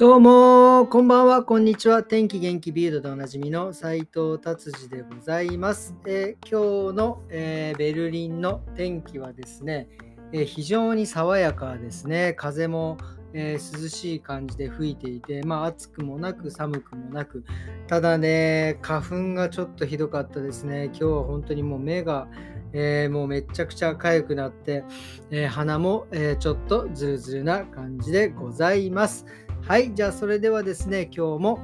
どうも、こんばんは、こんにちは。天気元気ビールでおなじみの斉藤達治でございます。えー、今日の、えー、ベルリンの天気はですね、えー、非常に爽やかですね。風も、え涼しい感じで吹いていて、まあ、暑くもなく寒くもなく、ただね、花粉がちょっとひどかったですね。今日は本当にもう目が、えー、もうめちゃくちゃ痒くなって、えー、鼻も、えー、ちょっとズルズルな感じでございます。はい、じゃあそれではですね、今日も、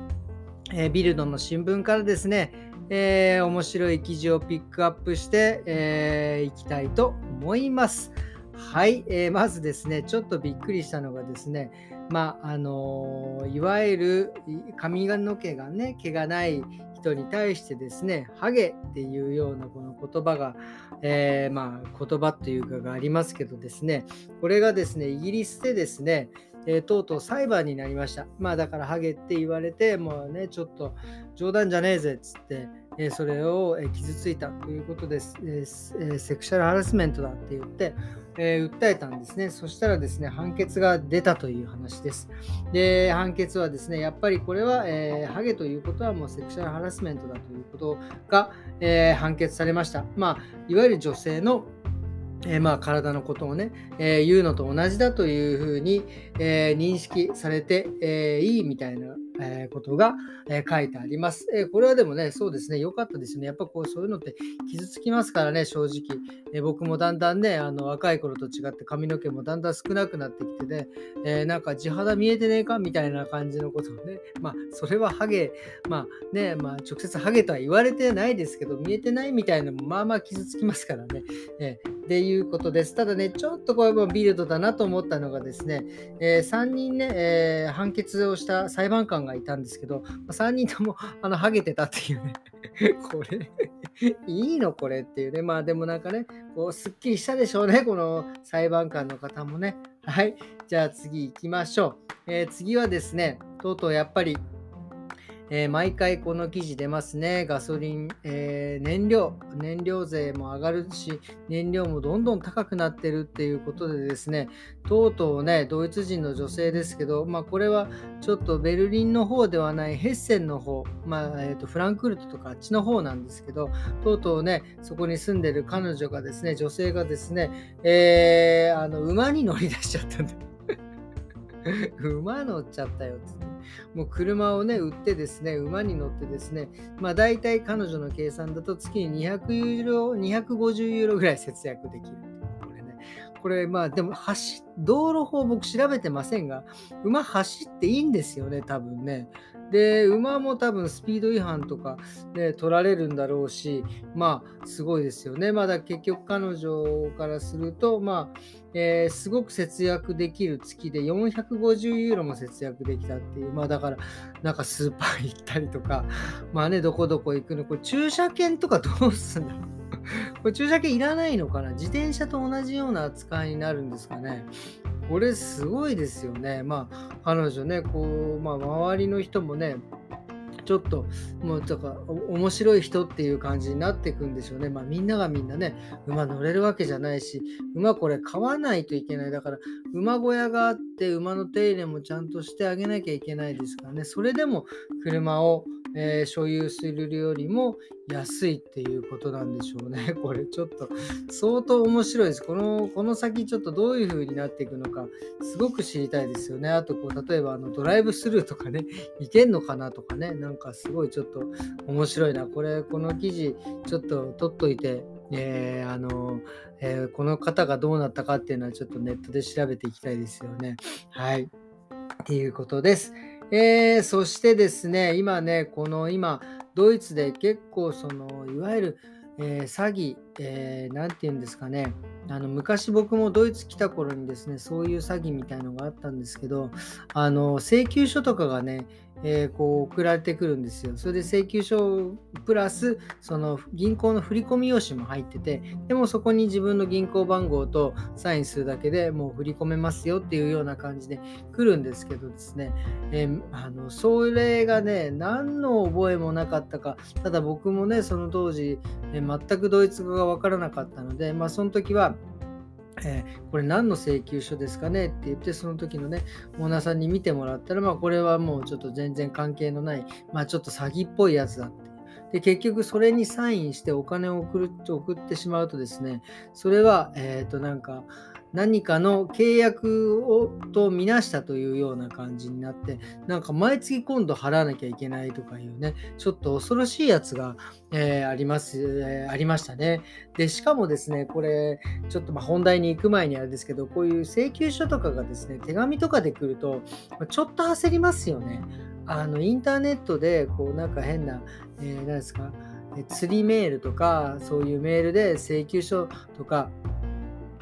えビルドの新聞からですね、え面白い記事をピックアップしてい、きたいと思います。はい、えまずですね、ちょっとびっくりしたのがですね、まああのいわゆる髪の毛がね毛がない人に対してですねハゲっていうようなこの言葉が、えー、まあ言葉というかがありますけどですねこれがですねイギリスでですねえー、とうとう裁判になりました。まあだからハゲって言われて、もうね、ちょっと冗談じゃねえぜっつって、えー、それを、え傷ついたということです、えー、セクシャルハラスメントだって言って、えー、訴えたんですね。そしたらですね、判決が出たという話です。で、判決はですね、やっぱりこれは、えー、ハゲということはもうセクシャルハラスメントだということが、え、判決されました。まあ、いわゆる女性のえー、まあ体のことをね、えー、言うのと同じだというふうに、えー、認識されて、えいいみたいなえことが、え書いてあります、えこれはでもね、そうですね、良かったですね。やっぱこうそういうのって傷つきますからね、正直。え僕もだんだんね、あの若い頃と違って髪の毛もだんだん少なくなってきてね、えなんか地肌見えてねえか？みたいな感じのことをね、まあ、それはハゲ、まあね、まあ、直接ハゲとは言われてないですけど、見えてないみたいなのもまあまあ傷つきますからね。えっていうことです。ただね、ちょっとこれもビルドだなと思ったのがですね、え3人ね、え判決をした裁判官がいたんですけど、3人とも あのハゲてたっていうね これいいのこれっていうね。まあでもなんかね、こうすっきりしたでしょうね、この裁判官の方もね。はい。じゃあ次行きましょう。えー、次はですね、とうとうやっぱりえー、毎回この記事出ますね。ガソリン、えー、燃料、燃料税も上がるし、燃料もどんどん高くなってるっていうことでですね、とうとうね、ドイツ人の女性ですけど、まあ、これはちょっとベルリンの方ではないヘッセンの方、まあえーと、フランクフルトとかあっちの方なんですけど、とうとうね、そこに住んでる彼女がですね、女性がですね、えー、あの馬に乗り出しちゃったんだ。馬乗っちゃったよって。もう車をね、売ってですね、馬に乗ってですね、まあ大体彼女の計算だと月に200ユーロ、250ユーロぐらい節約できる。これ。まあでも走、道路法僕調べてませんが、馬走っていいんですよね、多分ね。で、馬も多分スピード違反とか、ね、取られるんだろうし、まあ、すごいですよね。まだ結局彼女からすると、まあ、えー、すごく節約できる月で450ユーロも節約できたっていう、まあだから、なんかスーパー行ったりとか、まあね、どこどこ行くの、これ駐車券とかどうすんだろうこれ駐車券いらないのかな？自転車と同じような扱いになるんですかね？これすごいですよね。まあ、彼女ね、こう、まあ、周りの人もね、ちょっともうとか面白い人っていう感じになっていくんでしょうね。まあみんながみんなね、馬乗れるわけじゃないし、馬これ飼わないといけない。だから馬小屋があって馬の手入れもちゃんとしてあげなきゃいけないですからね。それでも車をえー、所有するよりも安いっていうことなんでしょうね。これちょっと相当面白いです。このこの先ちょっとどういう風になっていくのかすごく知りたいですよね。あとこう例えばあのドライブスルーとかね、いけんのかなとかね、なんかすごいちょっと面白いな。これこの記事ちょっと取っといてえー、あの、えー、この方がどうなったかっていうのはちょっとネットで調べていきたいですよね。はい。っていうことです。えー、そしてですね、今ね、この今、ドイツで結構その、いわゆる、え、詐欺、えー、て言うんですかね、あの昔僕もドイツ来た頃にですね、そういう詐欺みたいのがあったんですけど、あの請求書とかがね、えー、こう送られてくるんですよ。それで請求書プラスその銀行の振込用紙も入ってて、でもそこに自分の銀行番号とサインするだけでもう振り込めますよっていうような感じで来るんですけどですね、えー、あのそれがね、何の覚えもなかったか、ただ僕もね、その当時、えー、全くドイツ語がわからなかったので、まあその時はえー、これ何の請求書ですかね？って言ってその時のねオーナーさんに見てもらったらまあこれはもうちょっと全然関係のないまあちょっと詐欺っぽいやつだってで結局それにサインしてお金を送る送ってしまうとですねそれはえっ、ー、となんか何かの契約をとみなしたというような感じになってなんか毎月今度払わなきゃいけないとかいうねちょっと恐ろしいやつが、えー、あります、えー、ありましたね。でしかもですねこれちょっとま本題に行く前にあれですけどこういう請求書とかがですね手紙とかで来るとちょっと焦りますよね。あのインターネットでこうなんか変な、えー、何ですか釣りメールとかそういうメールで請求書とか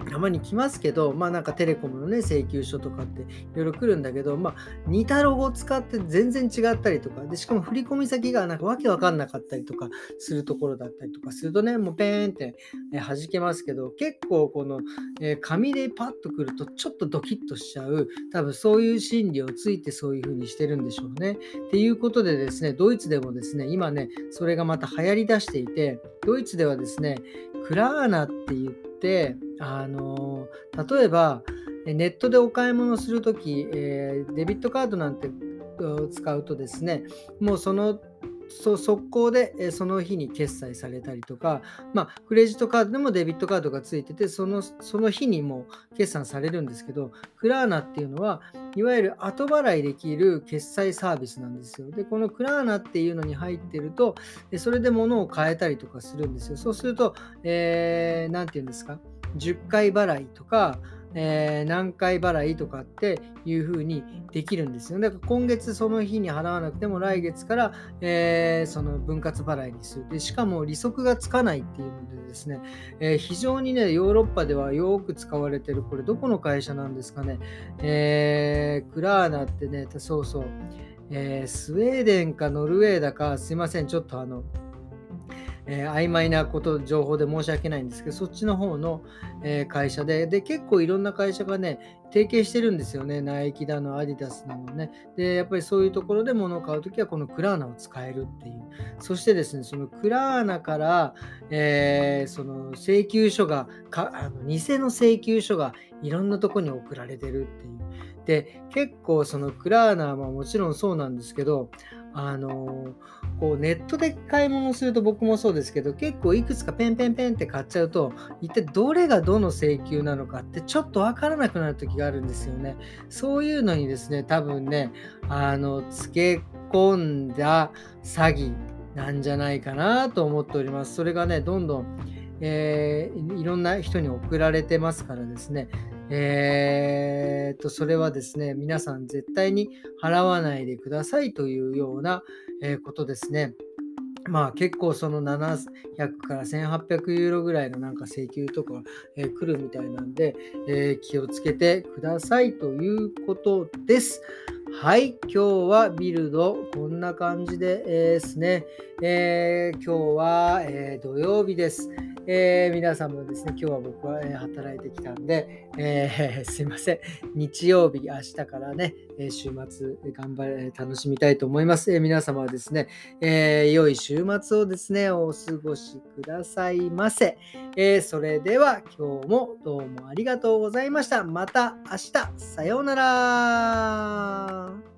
たまに来ますけど、まあなんかテレコムのね、請求書とかっていろいろ来るんだけど、まあ似たロゴを使って全然違ったりとか、で、しかも振込先がなんかわけわかんなかったりとかするところだったりとかするとね、もうペーンって弾けますけど、結構この、え紙でパッとくるとちょっとドキッとしちゃう、多分そういう心理をついてそういう風にしてるんでしょうね。っていうことでですね、ドイツでもですね、今ね、それがまた流行りだしていて、ドイツではですね、クラーナって言って、あの例えばネットでお買い物するとき、えー、デビットカードなんて使うとですねもうそのそ速攻でその日に決済されたりとか、まあ、クレジットカードでもデビットカードがついててそのその日にも決算されるんですけどクラーナっていうのはいわゆる後払いできる決済サービスなんですよ。でこのクラーナっていうのに入ってるとそれで物を買えたりとかするんですよ。そうすると何、えー、て言うんですか？10回払いとかえー、何回払いとかっていう風にできるんですよ。だから今月その日に払わなくても来月から、えー、その分割払いにするで。しかも利息がつかないっていうのでですね、えー、非常にね、ヨーロッパではよく使われてる、これどこの会社なんですかね、えクラーナってね、そうそう、えスウェーデンかノルウェーだか、すいません、ちょっとあの、えー、曖昧なこと情報で申し訳ないんですけどそっちの方の、えー、会社でで結構いろんな会社がね提携してるんですよね。ナイキだのアディダスなのね。でやっぱりそういうところで物を買うときはこのクラーナを使えるっていう。そしてですねそのクラーナから、えー、その請求書がかあの偽の請求書がいろんなとこに送られてるっていう。で結構そのクラーナはもちろんそうなんですけどあのこうネットで買い物すると僕もそうですけど結構いくつかペンペンペンって買っちゃうと一体どれがどの請求なのかってちょっとわからなくなる時があるんですよね。そういうのにですね多分ねあのつけ込んだ詐欺なんじゃないかなと思っております。それがねどんどんえー、いろんな人に送られてますからですね、えー、と、それはですね、皆さん絶対に払わないでくださいというような、ことですね。まあ結構その700から1800ユーロぐらいのなんか請求とか、来るみたいなんで、気をつけてくださいということです。はい、今日はビルドこんな感じでですね、えー、今日は、え土曜日です。えー、皆さんもですね、今日は僕は、え働いてきたんで、えー、すいません。日曜日、明日からね、え週末、頑張れ、楽しみたいと思います。え皆様はですね、え良い週末をですね、お過ごしくださいませ。えそれでは、今日もどうもありがとうございました。また明日、さようなら。tchau.